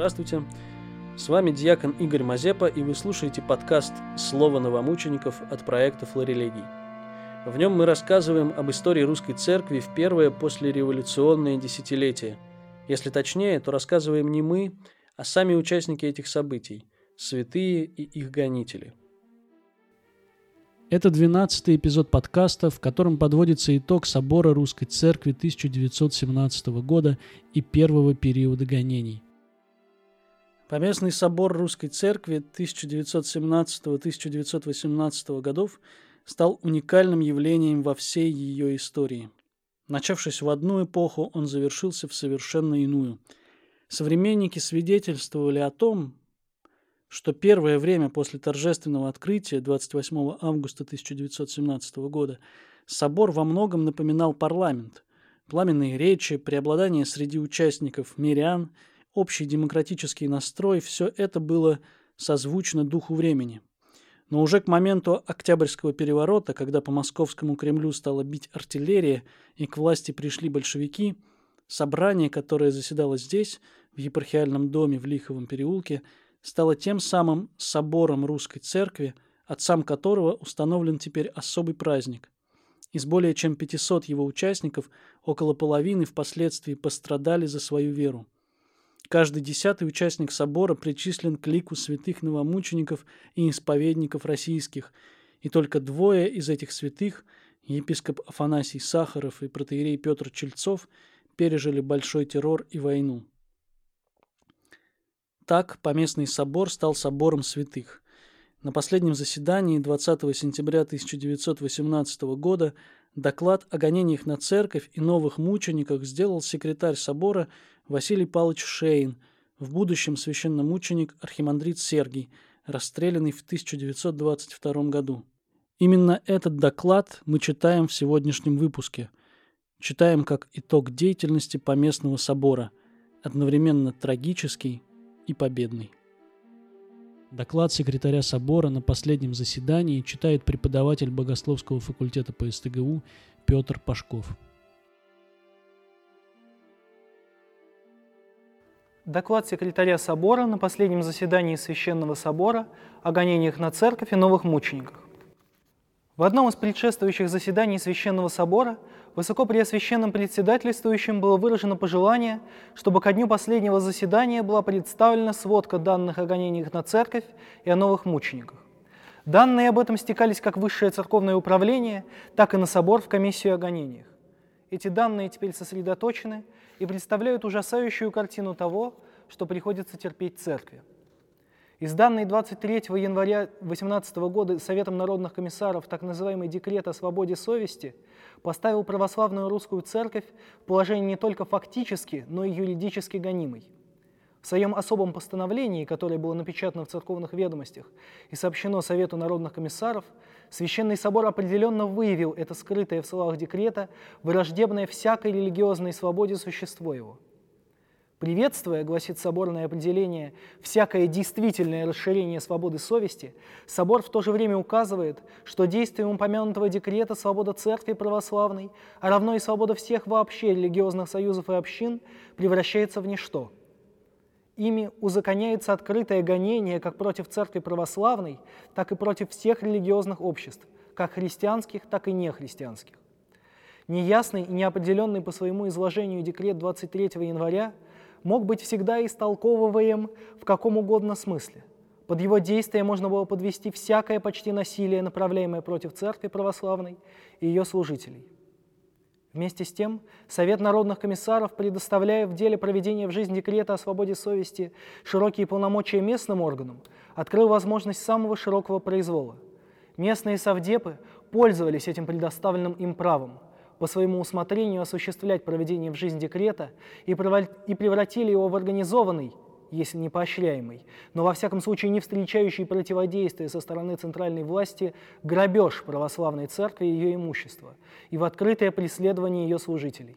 Здравствуйте. С вами диакон Игорь Мазепа, и вы слушаете подкаст «Слово новомучеников» от проекта «Флорелегий». В нем мы рассказываем об истории русской церкви в первое послереволюционное десятилетие. Если точнее, то рассказываем не мы, а сами участники этих событий – святые и их гонители. Это 12 эпизод подкаста, в котором подводится итог собора Русской Церкви 1917 года и первого периода гонений – Поместный собор Русской Церкви 1917-1918 годов стал уникальным явлением во всей ее истории. Начавшись в одну эпоху, он завершился в совершенно иную. Современники свидетельствовали о том, что первое время после торжественного открытия 28 августа 1917 года собор во многом напоминал парламент. Пламенные речи, преобладание среди участников мирян – общий демократический настрой – все это было созвучно духу времени. Но уже к моменту Октябрьского переворота, когда по московскому Кремлю стала бить артиллерия и к власти пришли большевики, собрание, которое заседало здесь, в епархиальном доме в Лиховом переулке, стало тем самым собором русской церкви, отцам которого установлен теперь особый праздник. Из более чем 500 его участников около половины впоследствии пострадали за свою веру. Каждый десятый участник собора причислен к лику святых новомучеников и исповедников российских, и только двое из этих святых, епископ Афанасий Сахаров и протеерей Петр Чельцов, пережили большой террор и войну. Так Поместный собор стал собором святых. На последнем заседании 20 сентября 1918 года доклад о гонениях на церковь и новых мучениках сделал секретарь собора Василий Павлович Шейн, в будущем священномученик архимандрит Сергий, расстрелянный в 1922 году. Именно этот доклад мы читаем в сегодняшнем выпуске. Читаем как итог деятельности Поместного собора, одновременно трагический и победный. Доклад секретаря собора на последнем заседании читает преподаватель Богословского факультета по СТГУ Петр Пашков. Доклад секретаря собора на последнем заседании Священного собора о гонениях на церковь и новых мучениках. В одном из предшествующих заседаний Священного собора высокопреосвященным председательствующим было выражено пожелание, чтобы ко дню последнего заседания была представлена сводка данных о гонениях на церковь и о новых мучениках. Данные об этом стекались как высшее церковное управление, так и на собор в комиссию о гонениях. Эти данные теперь сосредоточены и представляют ужасающую картину того, что приходится терпеть церкви. Из данной 23 января 2018 года Советом народных комиссаров так называемый декрет о свободе совести поставил православную русскую церковь в положение не только фактически, но и юридически гонимой – в своем особом постановлении, которое было напечатано в церковных ведомостях и сообщено Совету народных комиссаров, Священный Собор определенно выявил это скрытое в словах декрета, враждебное всякой религиозной свободе существо его. Приветствуя, гласит соборное определение, всякое действительное расширение свободы совести, собор в то же время указывает, что действием упомянутого декрета свобода церкви православной, а равно и свобода всех вообще религиозных союзов и общин превращается в ничто – Ими узаконяется открытое гонение как против церкви православной, так и против всех религиозных обществ, как христианских, так и нехристианских. Неясный и неопределенный по своему изложению декрет 23 января мог быть всегда истолковываем в каком угодно смысле. Под его действие можно было подвести всякое почти насилие, направляемое против церкви православной и ее служителей – Вместе с тем, Совет народных комиссаров, предоставляя в деле проведения в жизнь декрета о свободе совести широкие полномочия местным органам, открыл возможность самого широкого произвола. Местные совдепы пользовались этим предоставленным им правом по своему усмотрению осуществлять проведение в жизнь декрета и превратили его в организованный если не поощряемый, но во всяком случае не встречающий противодействия со стороны центральной власти грабеж православной церкви и ее имущества и в открытое преследование ее служителей.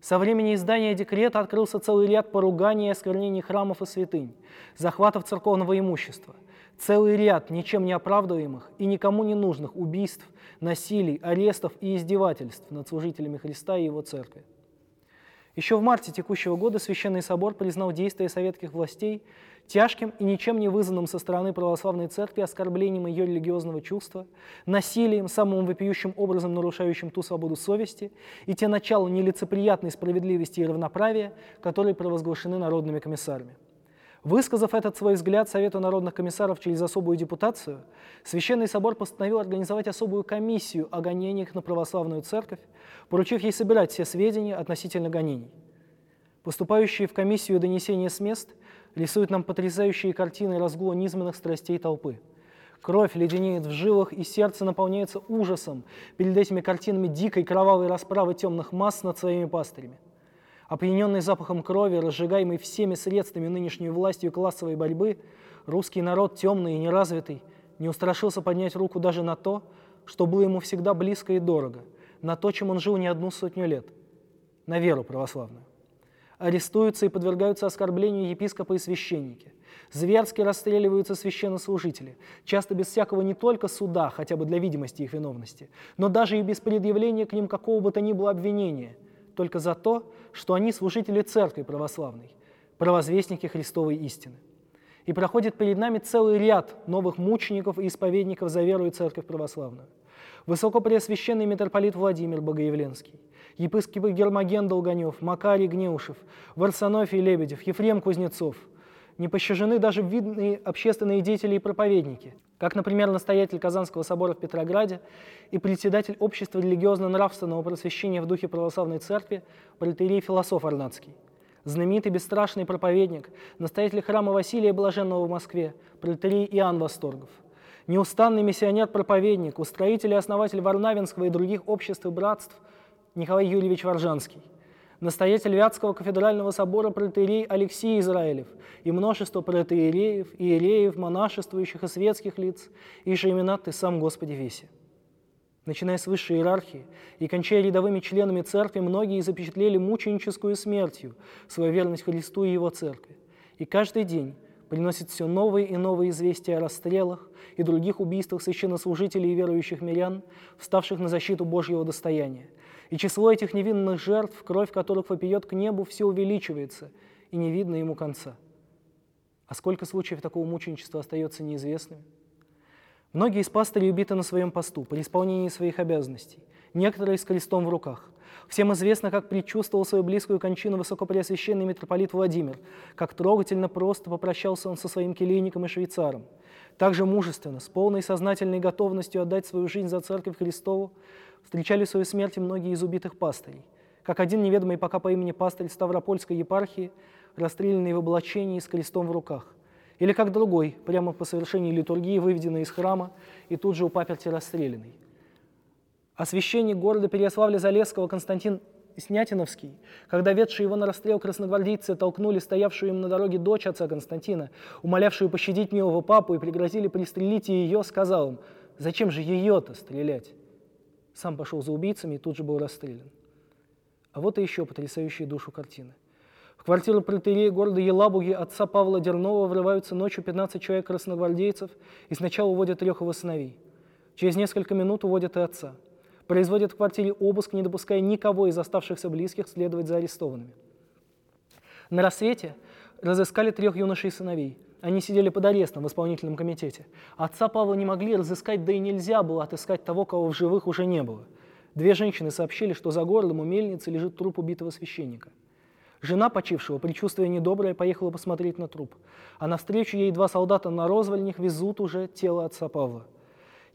Со времени издания декрета открылся целый ряд поруганий и осквернений храмов и святынь, захватов церковного имущества, целый ряд ничем не оправдываемых и никому не нужных убийств, насилий, арестов и издевательств над служителями Христа и Его Церкви. Еще в марте текущего года Священный Собор признал действия советских властей тяжким и ничем не вызванным со стороны православной церкви оскорблением ее религиозного чувства, насилием, самым вопиющим образом нарушающим ту свободу совести и те начала нелицеприятной справедливости и равноправия, которые провозглашены народными комиссарами. Высказав этот свой взгляд Совету народных комиссаров через особую депутацию, Священный Собор постановил организовать особую комиссию о гонениях на православную церковь, поручив ей собирать все сведения относительно гонений. Поступающие в комиссию донесения с мест рисуют нам потрясающие картины разгула низменных страстей толпы. Кровь леденеет в жилах, и сердце наполняется ужасом перед этими картинами дикой кровавой расправы темных масс над своими пастырями – Опьяненный запахом крови, разжигаемый всеми средствами нынешней властью классовой борьбы, русский народ, темный и неразвитый, не устрашился поднять руку даже на то, что было ему всегда близко и дорого, на то, чем он жил не одну сотню лет, на веру православную. Арестуются и подвергаются оскорблению епископы и священники. Зверски расстреливаются священнослужители, часто без всякого не только суда, хотя бы для видимости их виновности, но даже и без предъявления к ним какого бы то ни было обвинения – только за то, что они служители Церкви Православной, провозвестники Христовой истины. И проходит перед нами целый ряд новых мучеников и исповедников за веру и Церковь Православную. Высокопреосвященный митрополит Владимир Богоявленский, епископ Гермоген Долганев, Макарий Гнеушев, Варсонофий Лебедев, Ефрем Кузнецов – не пощажены даже видные общественные деятели и проповедники, как, например, настоятель Казанского собора в Петрограде и председатель общества религиозно-нравственного просвещения в духе православной церкви протерей философ Арнацкий, знаменитый бесстрашный проповедник, настоятель храма Василия Блаженного в Москве, протерей Иоанн Восторгов, неустанный миссионер-проповедник, устроитель и основатель Варнавинского и других обществ и братств Николай Юрьевич Варжанский – настоятель Вятского кафедрального собора протеерей Алексей Израилев и множество протеереев, иереев, монашествующих и светских лиц, и имена Ты сам, Господи, веси. Начиная с высшей иерархии и кончая рядовыми членами церкви, многие запечатлели мученическую смертью свою верность Христу и Его церкви. И каждый день приносит все новые и новые известия о расстрелах и других убийствах священнослужителей и верующих мирян, вставших на защиту Божьего достояния – и число этих невинных жертв, кровь которых вопиет к небу, все увеличивается, и не видно ему конца. А сколько случаев такого мученичества остается неизвестными? Многие из пастырей убиты на своем посту, при исполнении своих обязанностей, некоторые с крестом в руках. Всем известно, как предчувствовал свою близкую кончину высокопреосвященный митрополит Владимир, как трогательно просто попрощался он со своим келейником и швейцаром. Также мужественно, с полной сознательной готовностью отдать свою жизнь за Церковь Христову, встречали свою смерть многие из убитых пастырей, как один неведомый пока по имени пастырь Ставропольской епархии, расстрелянный в облачении с крестом в руках, или как другой, прямо по совершении литургии, выведенный из храма и тут же у паперти расстрелянный. А священник города Переяславля-Залесского Константин Снятиновский, когда ведшие его на расстрел красногвардейцы толкнули стоявшую им на дороге дочь отца Константина, умолявшую пощадить милого папу и пригрозили пристрелить ее, сказал им, «Зачем же ее-то стрелять?» Сам пошел за убийцами и тут же был расстрелян. А вот и еще потрясающая душу картины. В квартиру протерея города Елабуги отца Павла Дернова врываются ночью 15 человек красногвардейцев и сначала уводят трех его сыновей. Через несколько минут уводят и отца. Производят в квартире обыск, не допуская никого из оставшихся близких следовать за арестованными. На рассвете разыскали трех юношей сыновей – они сидели под арестом в исполнительном комитете. Отца Павла не могли разыскать, да и нельзя было отыскать того, кого в живых уже не было. Две женщины сообщили, что за городом у мельницы лежит труп убитого священника. Жена почившего, предчувствуя недоброе, поехала посмотреть на труп. А навстречу ей два солдата на розвальнях везут уже тело отца Павла.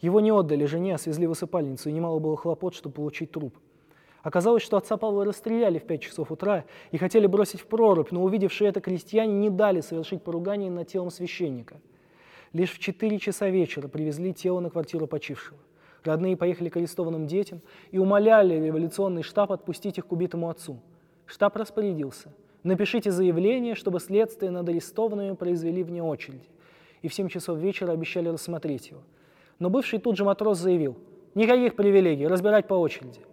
Его не отдали жене, а свезли в осыпальницу, и немало было хлопот, чтобы получить труп. Оказалось, что отца Павла расстреляли в 5 часов утра и хотели бросить в прорубь, но увидевшие это крестьяне не дали совершить поругание над телом священника. Лишь в 4 часа вечера привезли тело на квартиру почившего. Родные поехали к арестованным детям и умоляли революционный штаб отпустить их к убитому отцу. Штаб распорядился. Напишите заявление, чтобы следствие над арестованными произвели вне очереди. И в 7 часов вечера обещали рассмотреть его. Но бывший тут же матрос заявил, никаких привилегий, разбирать по очереди –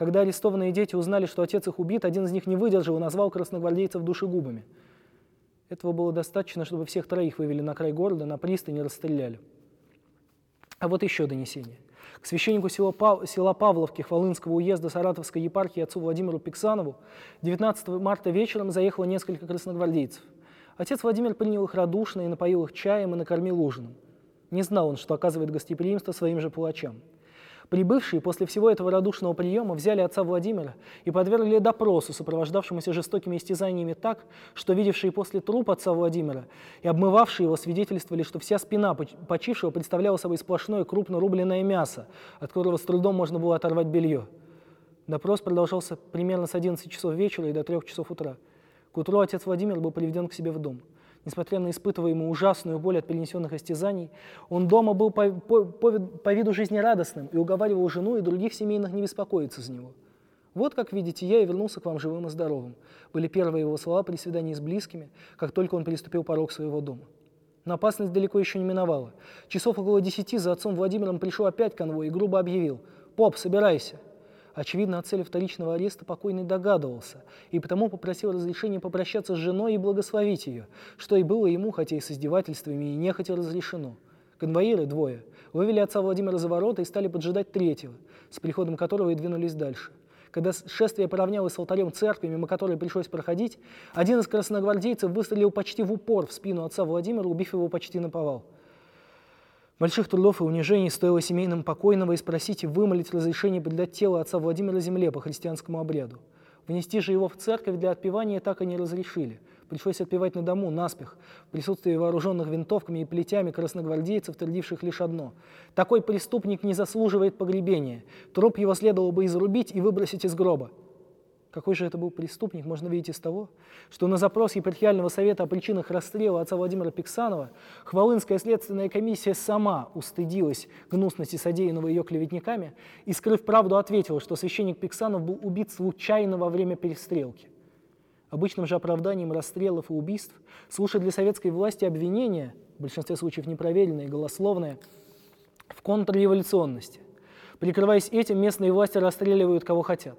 когда арестованные дети узнали, что отец их убит, один из них не выдержал и назвал красногвардейцев душегубами. Этого было достаточно, чтобы всех троих вывели на край города, на пристань и расстреляли. А вот еще донесение. К священнику села, Пав... села Павловки Хвалынского уезда Саратовской епархии отцу Владимиру Пиксанову 19 марта вечером заехало несколько красногвардейцев. Отец Владимир принял их радушно и напоил их чаем и накормил ужином. Не знал он, что оказывает гостеприимство своим же палачам. Прибывшие после всего этого радушного приема взяли отца Владимира и подвергли допросу, сопровождавшемуся жестокими истязаниями так, что видевшие после труп отца Владимира и обмывавшие его свидетельствовали, что вся спина почившего представляла собой сплошное крупно рубленное мясо, от которого с трудом можно было оторвать белье. Допрос продолжался примерно с 11 часов вечера и до 3 часов утра. К утру отец Владимир был приведен к себе в дом – Несмотря на испытываемую ужасную боль от перенесенных истязаний, он дома был по, по, по, по виду жизнерадостным и уговаривал жену и других семейных не беспокоиться за него. «Вот, как видите, я и вернулся к вам живым и здоровым», были первые его слова при свидании с близкими, как только он переступил порог своего дома. Но опасность далеко еще не миновала. Часов около десяти за отцом Владимиром пришел опять конвой и грубо объявил «Поп, собирайся!» Очевидно, о цели вторичного ареста покойный догадывался, и потому попросил разрешения попрощаться с женой и благословить ее, что и было ему, хотя и с издевательствами, и нехотя разрешено. Конвоиры, двое, вывели отца Владимира за ворота и стали поджидать третьего, с приходом которого и двинулись дальше. Когда шествие поравнялось с алтарем церкви, мимо которой пришлось проходить, один из красногвардейцев выстрелил почти в упор в спину отца Владимира, убив его почти на повал. Больших трудов и унижений стоило семейным покойного и спросить и вымолить разрешение предать тело отца Владимира земле по христианскому обряду. Внести же его в церковь для отпевания так и не разрешили. Пришлось отпевать на дому, наспех, в присутствии вооруженных винтовками и плетями красногвардейцев, твердивших лишь одно. Такой преступник не заслуживает погребения. Труп его следовало бы изрубить и выбросить из гроба. Какой же это был преступник, можно видеть из того, что на запрос епархиального совета о причинах расстрела отца Владимира Пиксанова Хвалынская следственная комиссия сама устыдилась гнусности содеянного ее клеветниками и, скрыв правду, ответила, что священник Пиксанов был убит случайно во время перестрелки. Обычным же оправданием расстрелов и убийств служат для советской власти обвинения, в большинстве случаев непроверенные, голословные, в контрреволюционности. Прикрываясь этим, местные власти расстреливают кого хотят.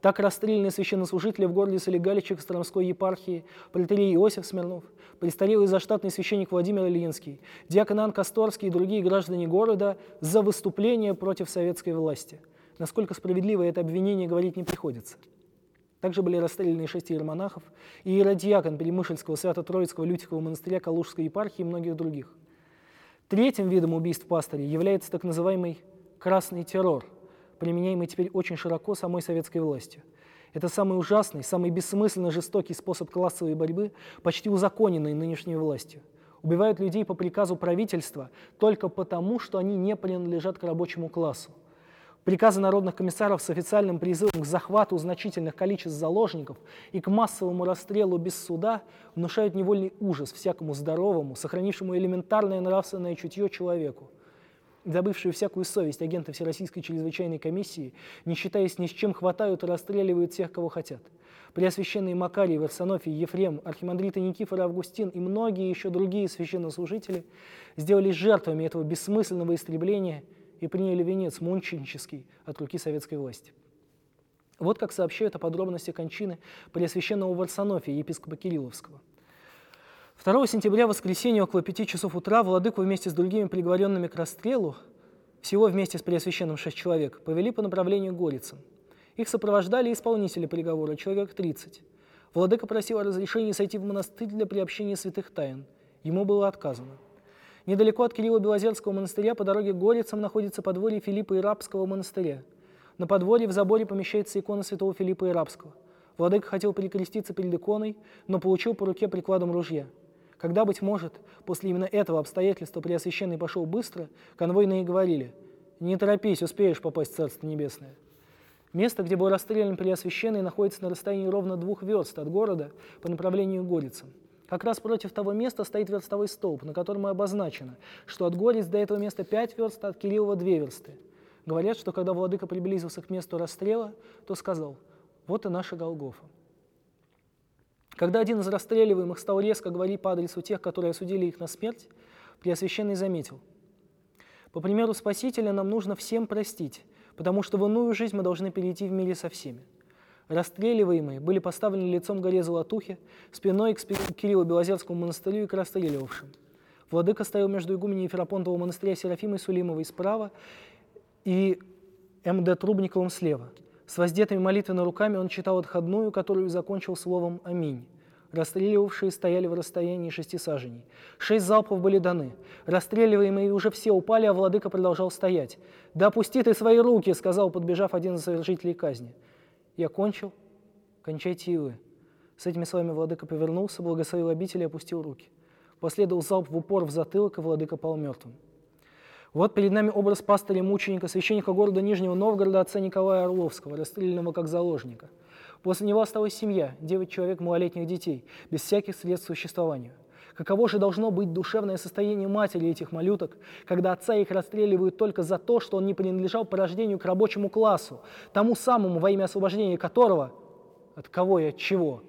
Так расстрелянные священнослужители в городе Солигаличе Костромской епархии, протерей Иосиф Смирнов, престарелый заштатный священник Владимир Ильинский, диакон Ан Косторский и другие граждане города за выступление против советской власти. Насколько справедливо это обвинение говорить не приходится. Также были расстреляны шесть иеромонахов и иеродиакон Перемышльского Свято-Троицкого Лютикового монастыря Калужской епархии и многих других. Третьим видом убийств пастырей является так называемый «красный террор», применяемый теперь очень широко самой советской властью. Это самый ужасный, самый бессмысленно жестокий способ классовой борьбы, почти узаконенный нынешней властью. Убивают людей по приказу правительства только потому, что они не принадлежат к рабочему классу. Приказы народных комиссаров с официальным призывом к захвату значительных количеств заложников и к массовому расстрелу без суда внушают невольный ужас всякому здоровому, сохранившему элементарное нравственное чутье человеку забывшие всякую совесть агенты Всероссийской чрезвычайной комиссии, не считаясь ни с чем, хватают и расстреливают всех, кого хотят. Преосвященные Макарий, Варсонофий, Ефрем, архимандриты Никифор, Августин и многие еще другие священнослужители сделались жертвами этого бессмысленного истребления и приняли венец мученический от руки советской власти. Вот как сообщают о подробности кончины Преосвященного Варсонофия, епископа Кирилловского – 2 сентября, воскресенье, около 5 часов утра, владыку вместе с другими приговоренными к расстрелу, всего вместе с Преосвященным шесть человек, повели по направлению Горицам. Их сопровождали исполнители приговора, человек 30. Владыка просил о разрешении сойти в монастырь для приобщения святых тайн. Ему было отказано. Недалеко от Кирилла Белозерского монастыря по дороге к Горицам находится подворье Филиппа Ирабского монастыря. На подворье в заборе помещается икона святого Филиппа Ирабского. Владыка хотел перекреститься перед иконой, но получил по руке прикладом ружья – когда, быть может, после именно этого обстоятельства Преосвященный пошел быстро, конвойные говорили, «Не торопись, успеешь попасть в Царство Небесное». Место, где был расстрелян Преосвященный, находится на расстоянии ровно двух верст от города по направлению Горицам. Как раз против того места стоит верстовой столб, на котором и обозначено, что от Гориц до этого места пять верст, а от Кириллова две версты. Говорят, что когда владыка приблизился к месту расстрела, то сказал, вот и наша Голгофа. Когда один из расстреливаемых стал резко говорить по адресу тех, которые осудили их на смерть, Преосвященный заметил. По примеру Спасителя нам нужно всем простить, потому что в иную жизнь мы должны перейти в мире со всеми. Расстреливаемые были поставлены лицом к горе Золотухи, спиной к Кириллу Белозерскому монастырю и к расстреливавшим. Владыка стоял между игуменей Ферапонтового монастыря Серафимой Сулимовой справа и М.Д. Трубниковым слева. С воздетыми молитвенными руками он читал отходную, которую закончил словом «Аминь». Расстреливавшие стояли в расстоянии шести саженей. Шесть залпов были даны. Расстреливаемые уже все упали, а владыка продолжал стоять. «Да опусти ты свои руки!» — сказал, подбежав один из совершителей казни. «Я кончил. Кончайте и вы». С этими словами владыка повернулся, благословил обитель и опустил руки. Последовал залп в упор в затылок, и владыка пал мертвым. Вот перед нами образ пастыря-мученика, священника города Нижнего Новгорода, отца Николая Орловского, расстрелянного как заложника. После него осталась семья, девять человек малолетних детей, без всяких средств к существованию. Каково же должно быть душевное состояние матери этих малюток, когда отца их расстреливают только за то, что он не принадлежал по рождению к рабочему классу, тому самому, во имя освобождения которого, от кого и от чего,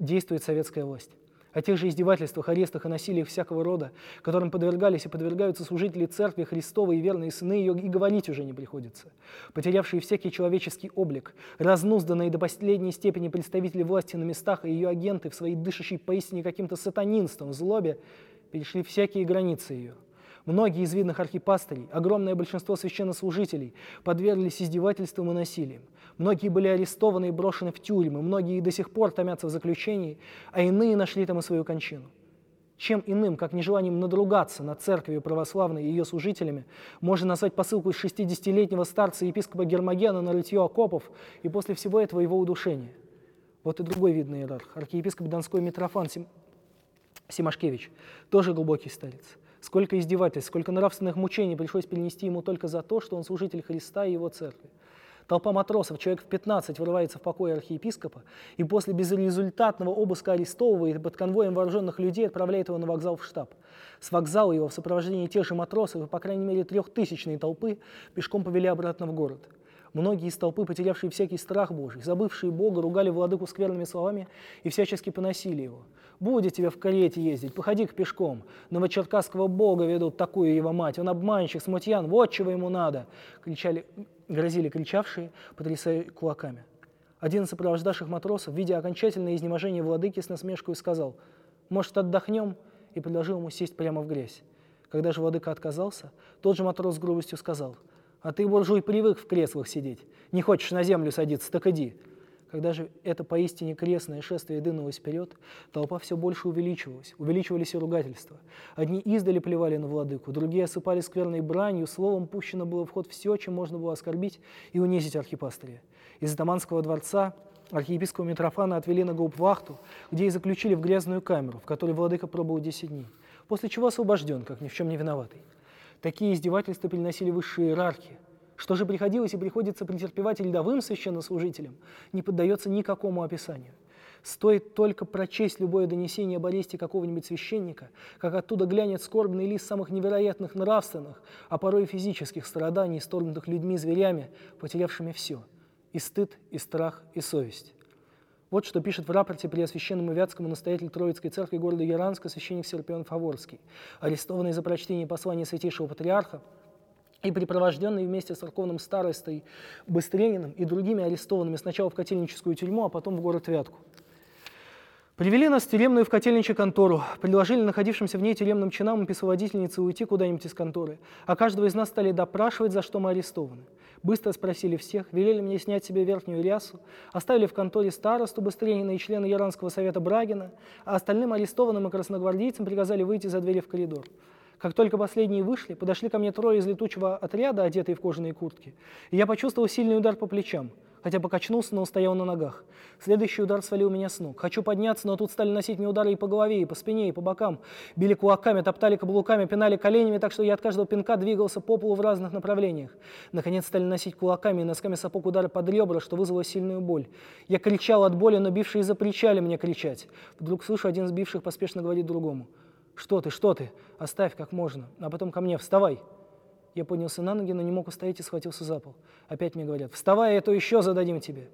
действует советская власть о тех же издевательствах, арестах и насилиях всякого рода, которым подвергались и подвергаются служители Церкви Христовой и верные сыны ее, и говорить уже не приходится. Потерявшие всякий человеческий облик, разнузданные до последней степени представители власти на местах и ее агенты в своей дышащей поистине каким-то сатанинством, злобе, перешли всякие границы ее – Многие из видных архипастырей, огромное большинство священнослужителей подверглись издевательствам и насилиям. Многие были арестованы и брошены в тюрьмы, многие до сих пор томятся в заключении, а иные нашли там и свою кончину. Чем иным, как нежеланием надругаться над церковью православной и ее служителями, можно назвать посылку из 60-летнего старца епископа Гермогена на рытье окопов и после всего этого его удушения. Вот и другой видный иерарх, архиепископ Донской Митрофан Сим... Симашкевич, тоже глубокий старец. Сколько издевательств, сколько нравственных мучений пришлось перенести ему только за то, что он служитель Христа и его церкви. Толпа матросов, человек в 15, вырывается в покой архиепископа и после безрезультатного обыска арестовывает под конвоем вооруженных людей отправляет его на вокзал в штаб. С вокзала его в сопровождении тех же матросов и, по крайней мере, трехтысячной толпы пешком повели обратно в город. Многие из толпы, потерявшие всякий страх Божий, забывшие Бога, ругали владыку скверными словами и всячески поносили его. «Будет тебе в карете ездить, походи к пешком. Новочеркасского Бога ведут такую его мать. Он обманщик, смутьян, вот чего ему надо!» кричали, грозили кричавшие, потрясая кулаками. Один из сопровождавших матросов, видя окончательное изнеможение владыки, с насмешкой сказал «Может, отдохнем?» и предложил ему сесть прямо в грязь. Когда же владыка отказался, тот же матрос с грубостью сказал – а ты, буржуй, привык в креслах сидеть. Не хочешь на землю садиться, так иди. Когда же это поистине крестное шествие дынулось вперед, толпа все больше увеличивалась, увеличивались и ругательства. Одни издали плевали на владыку, другие осыпали скверной бранью, словом пущено было в ход все, чем можно было оскорбить и унизить архипастыря. Из Атаманского дворца архиепископа Митрофана отвели на гауптвахту, где и заключили в грязную камеру, в которой владыка пробыл 10 дней, после чего освобожден, как ни в чем не виноватый. Такие издевательства переносили высшие иерархи. Что же приходилось и приходится претерпевать рядовым священнослужителям, не поддается никакому описанию. Стоит только прочесть любое донесение об аресте какого-нибудь священника, как оттуда глянет скорбный лист самых невероятных нравственных, а порой и физических страданий, сторгнутых людьми-зверями, потерявшими все – и стыд, и страх, и совесть. Вот что пишет в рапорте Преосвященному Вятскому настоятель Троицкой церкви города Яранска священник Серпион Фаворский, арестованный за прочтение послания Святейшего Патриарха и припровожденный вместе с церковным старостой Быстрениным и другими арестованными сначала в котельническую тюрьму, а потом в город Вятку. Привели нас в тюремную в котельничью контору, предложили находившимся в ней тюремным чинам и писоводительнице уйти куда-нибудь из конторы, а каждого из нас стали допрашивать, за что мы арестованы. Быстро спросили всех, велели мне снять себе верхнюю рясу, оставили в конторе старосту Быстренина и члена Яранского совета Брагина, а остальным арестованным и красногвардейцам приказали выйти за двери в коридор. Как только последние вышли, подошли ко мне трое из летучего отряда, одетые в кожаные куртки, и я почувствовал сильный удар по плечам – хотя покачнулся, но устоял на ногах. Следующий удар свалил меня с ног. Хочу подняться, но тут стали носить мне удары и по голове, и по спине, и по бокам. Били кулаками, топтали каблуками, пинали коленями, так что я от каждого пинка двигался по полу в разных направлениях. Наконец стали носить кулаками и носками сапог удары под ребра, что вызвало сильную боль. Я кричал от боли, но бившие запрещали мне кричать. Вдруг слышу, один из бивших поспешно говорит другому. «Что ты, что ты? Оставь как можно. А потом ко мне, вставай!» Я поднялся на ноги, но не мог устоять и схватился за пол. Опять мне говорят, вставай, это еще зададим тебе.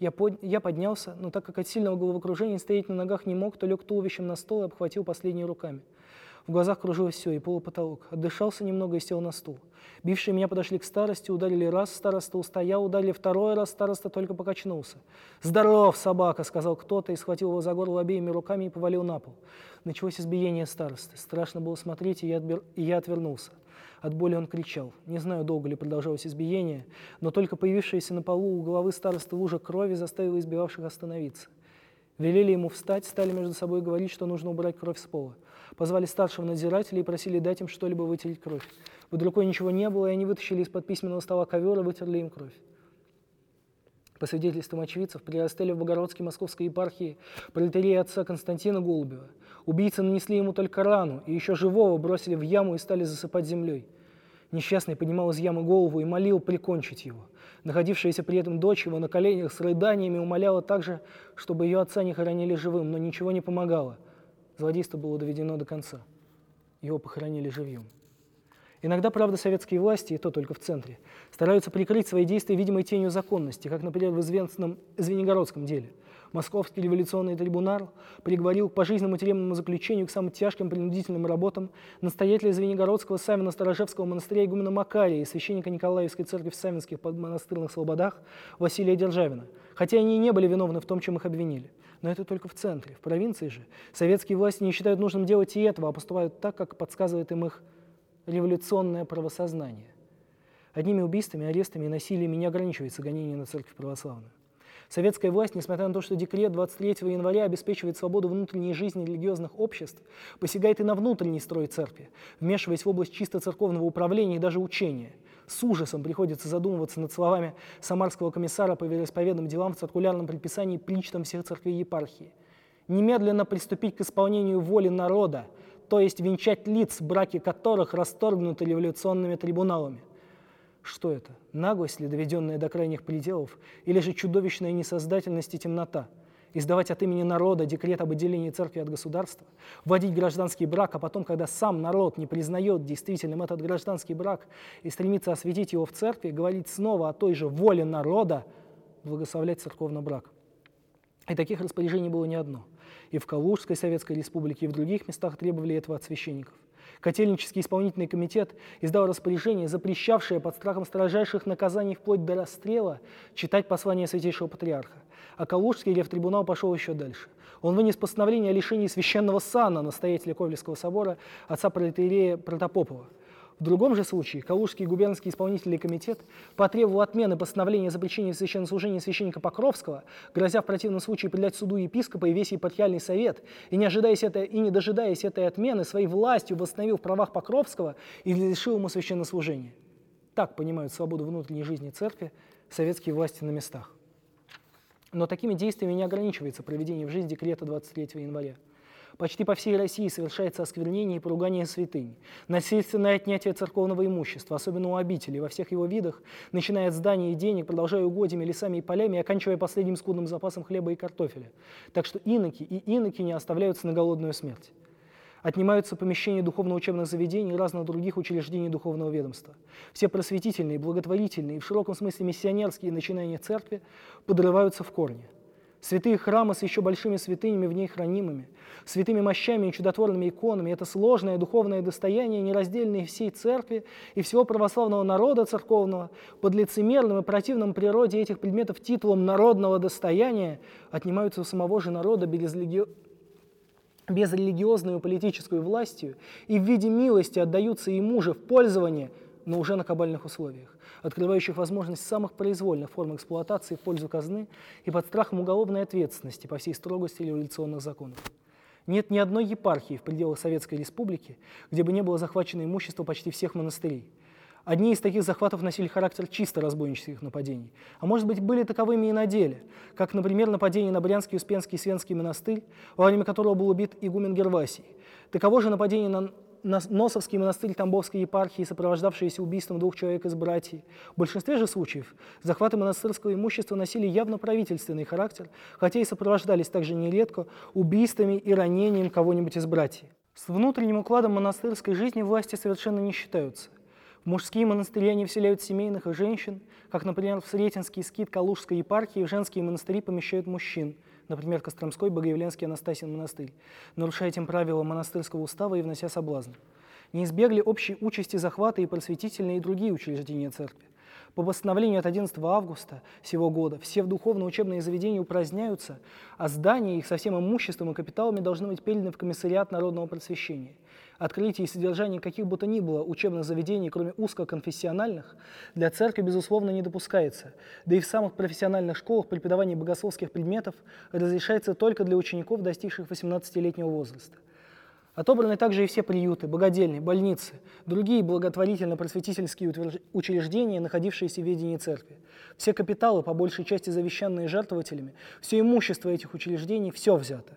Я, под... я поднялся, но так как от сильного головокружения стоять на ногах не мог, то лег туловищем на стол и обхватил последние руками. В глазах кружилось все, и пол, потолок. Отдышался немного и сел на стул. Бившие меня подошли к старости, ударили раз, староста устоял, ударили второй раз, староста только покачнулся. «Здоров, собака!» — сказал кто-то и схватил его за горло обеими руками и повалил на пол. Началось избиение старосты. Страшно было смотреть, и я, отбер... и я отвернулся. От боли он кричал. Не знаю, долго ли продолжалось избиение, но только появившаяся на полу у головы старосты лужа крови заставила избивавших остановиться. Велели ему встать, стали между собой говорить, что нужно убрать кровь с пола. Позвали старшего надзирателя и просили дать им что-либо вытереть кровь. Под рукой ничего не было, и они вытащили из-под письменного стола ковер и вытерли им кровь. По свидетельствам очевидцев, при расстреле в Богородской московской епархии пролетарии отца Константина Голубева убийцы нанесли ему только рану, и еще живого бросили в яму и стали засыпать землей. Несчастный поднимал из ямы голову и молил прикончить его. Находившаяся при этом дочь его на коленях с рыданиями умоляла также, чтобы ее отца не хоронили живым, но ничего не помогало. Злодейство было доведено до конца. Его похоронили живьем. Иногда, правда, советские власти, и то только в центре, стараются прикрыть свои действия видимой тенью законности, как, например, в известном Звенигородском деле. Московский революционный трибунал приговорил к пожизненному тюремному заключению к самым тяжким принудительным работам настоятеля Звенигородского Савино-Сторожевского монастыря игумена Макария и священника Николаевской церкви в Савинских монастырных слободах Василия Державина, хотя они и не были виновны в том, чем их обвинили. Но это только в центре. В провинции же советские власти не считают нужным делать и этого, а поступают так, как подсказывает им их революционное правосознание. Одними убийствами, арестами и насилиями не ограничивается гонение на церковь православную. Советская власть, несмотря на то, что декрет 23 января обеспечивает свободу внутренней жизни религиозных обществ, посягает и на внутренний строй церкви, вмешиваясь в область чисто церковного управления и даже учения. С ужасом приходится задумываться над словами самарского комиссара по вероисповедным делам в циркулярном предписании причтам всех церквей епархии. Немедленно приступить к исполнению воли народа, то есть венчать лиц, браки которых расторгнуты революционными трибуналами. Что это? Наглость ли, доведенная до крайних пределов, или же чудовищная несоздательность и темнота? Издавать от имени народа декрет об отделении церкви от государства, вводить гражданский брак, а потом, когда сам народ не признает действительным этот гражданский брак и стремится осветить его в церкви, говорить снова о той же воле народа, благословлять церковный брак. И таких распоряжений было не одно – и в Калужской Советской Республике, и в других местах требовали этого от священников. Котельнический исполнительный комитет издал распоряжение, запрещавшее под страхом строжайших наказаний вплоть до расстрела читать послание Святейшего Патриарха. А Калужский ревтрибунал пошел еще дальше. Он вынес постановление о лишении священного сана настоятеля Ковельского собора отца протеерея Протопопова – в другом же случае Калужский губернский исполнительный комитет потребовал отмены постановления о запрещении священнослужения священника Покровского, грозя в противном случае предать суду епископа и весь епархиальный совет, и не, ожидаясь это, и не дожидаясь этой отмены, своей властью восстановил в правах Покровского и лишил ему священнослужения. Так понимают свободу внутренней жизни церкви советские власти на местах. Но такими действиями не ограничивается проведение в жизнь декрета 23 января. Почти по всей России совершается осквернение и поругание святынь, насильственное отнятие церковного имущества, особенно у обителей, во всех его видах, начиная от зданий и денег, продолжая угодьями, лесами и полями, и оканчивая последним скудным запасом хлеба и картофеля. Так что иноки и иноки не оставляются на голодную смерть. Отнимаются помещения духовно-учебных заведений и разных других учреждений духовного ведомства. Все просветительные, благотворительные и в широком смысле миссионерские начинания церкви подрываются в корне. Святые храмы с еще большими святынями в ней хранимыми, святыми мощами и чудотворными иконами – это сложное духовное достояние, нераздельное всей церкви и всего православного народа церковного, под лицемерным и противным природе этих предметов титулом народного достояния отнимаются у самого же народа без, религи... без религиозной и политической властью и в виде милости отдаются ему же в пользование – но уже на кабальных условиях, открывающих возможность самых произвольных форм эксплуатации в пользу казны и под страхом уголовной ответственности по всей строгости революционных законов. Нет ни одной епархии в пределах Советской Республики, где бы не было захвачено имущество почти всех монастырей. Одни из таких захватов носили характер чисто разбойнических нападений, а может быть были таковыми и на деле, как, например, нападение на Брянский Успенский Свенский монастырь, во время которого был убит игумен Гервасий. Таково же нападение на Носовский монастырь Тамбовской епархии, сопровождавшиеся убийством двух человек из братьев. В большинстве же случаев захваты монастырского имущества носили явно правительственный характер, хотя и сопровождались также нередко убийствами и ранением кого-нибудь из братьев. С внутренним укладом монастырской жизни власти совершенно не считаются. В мужские монастыри они вселяют семейных и женщин, как, например, в Сретенский скит Калужской епархии в женские монастыри помещают мужчин – например, Костромской, Богоявленский, Анастасин монастырь, нарушая этим правила монастырского устава и внося соблазн. Не избегли общей участи захвата и просветительные и другие учреждения церкви. По постановлению от 11 августа сего года все духовно-учебные заведения упраздняются, а здания их со всем имуществом и капиталами должны быть переданы в комиссариат народного просвещения. Открытие и содержание каких бы то ни было учебных заведений, кроме узкоконфессиональных, для церкви, безусловно, не допускается. Да и в самых профессиональных школах преподавание богословских предметов разрешается только для учеников, достигших 18-летнего возраста. Отобраны также и все приюты, богадельни, больницы, другие благотворительно-просветительские учреждения, находившиеся в ведении церкви. Все капиталы, по большей части завещанные жертвователями, все имущество этих учреждений, все взято.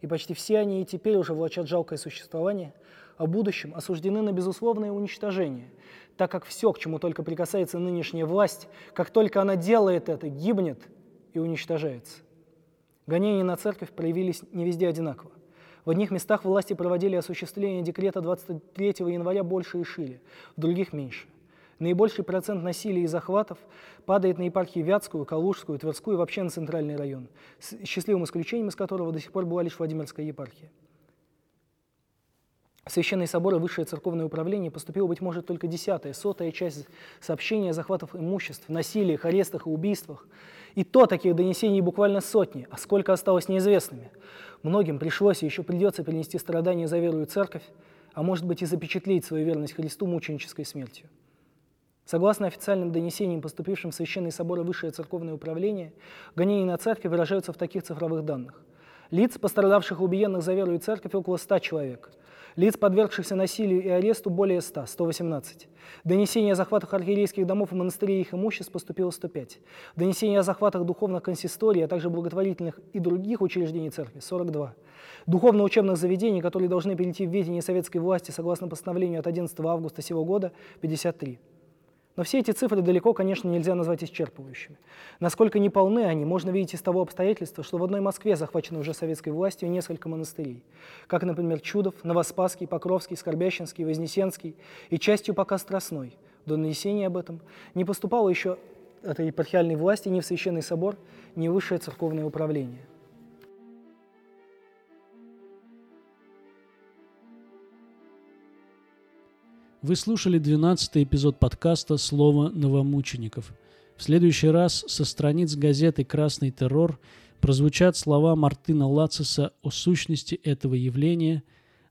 И почти все они и теперь уже влачат жалкое существование, а в будущем осуждены на безусловное уничтожение, так как все, к чему только прикасается нынешняя власть, как только она делает это, гибнет и уничтожается. Гонения на церковь проявились не везде одинаково. В одних местах власти проводили осуществление декрета 23 января больше и шире, в других меньше. Наибольший процент насилия и захватов падает на епархии Вятскую, Калужскую, Тверскую и вообще на центральный район, с счастливым исключением из которого до сих пор была лишь Владимирская епархия. В Священный собор и Высшее церковное управление поступила, быть может, только десятая, сотая часть сообщения о захватах имуществ, насилиях, арестах и убийствах. И то таких донесений буквально сотни, а сколько осталось неизвестными. Многим пришлось и еще придется перенести страдания за веру и церковь, а может быть и запечатлеть свою верность Христу мученической смертью. Согласно официальным донесениям, поступившим в Священный собор и Высшее церковное управление, гонения на церковь выражаются в таких цифровых данных. Лиц, пострадавших и убиенных за веру и церковь, около 100 человек. Лиц, подвергшихся насилию и аресту, более 100, 118. Донесение о захватах архиерейских домов и монастырей и их имуществ поступило 105. Донесение о захватах духовных консисторий, а также благотворительных и других учреждений церкви – 42. Духовно-учебных заведений, которые должны перейти в ведение советской власти согласно постановлению от 11 августа сего года – 53. Но все эти цифры далеко, конечно, нельзя назвать исчерпывающими. Насколько неполны они, можно видеть из того обстоятельства, что в одной Москве захвачено уже советской властью несколько монастырей, как, например, Чудов, Новоспасский, Покровский, Скорбящинский, Вознесенский и частью пока Страстной. До нанесения об этом не поступало еще от епархиальной власти ни в Священный собор, ни в Высшее церковное управление. Вы слушали 12 эпизод подкаста «Слово новомучеников». В следующий раз со страниц газеты «Красный террор» прозвучат слова Мартына Лациса о сущности этого явления,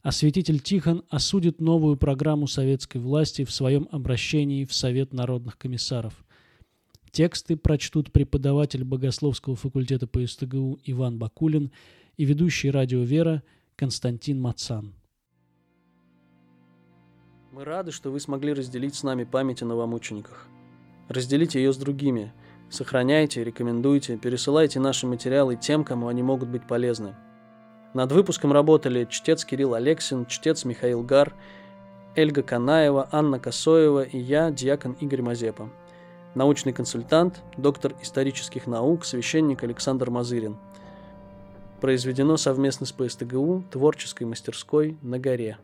а святитель Тихон осудит новую программу советской власти в своем обращении в Совет народных комиссаров. Тексты прочтут преподаватель Богословского факультета по СТГУ Иван Бакулин и ведущий радио «Вера» Константин Мацан. Мы рады, что вы смогли разделить с нами память о новомучениках. Разделите ее с другими. Сохраняйте, рекомендуйте, пересылайте наши материалы тем, кому они могут быть полезны. Над выпуском работали чтец Кирилл Алексин, чтец Михаил Гар, Эльга Канаева, Анна Косоева и я, диакон Игорь Мазепа. Научный консультант, доктор исторических наук, священник Александр Мазырин. Произведено совместно с ПСТГУ, творческой мастерской на горе.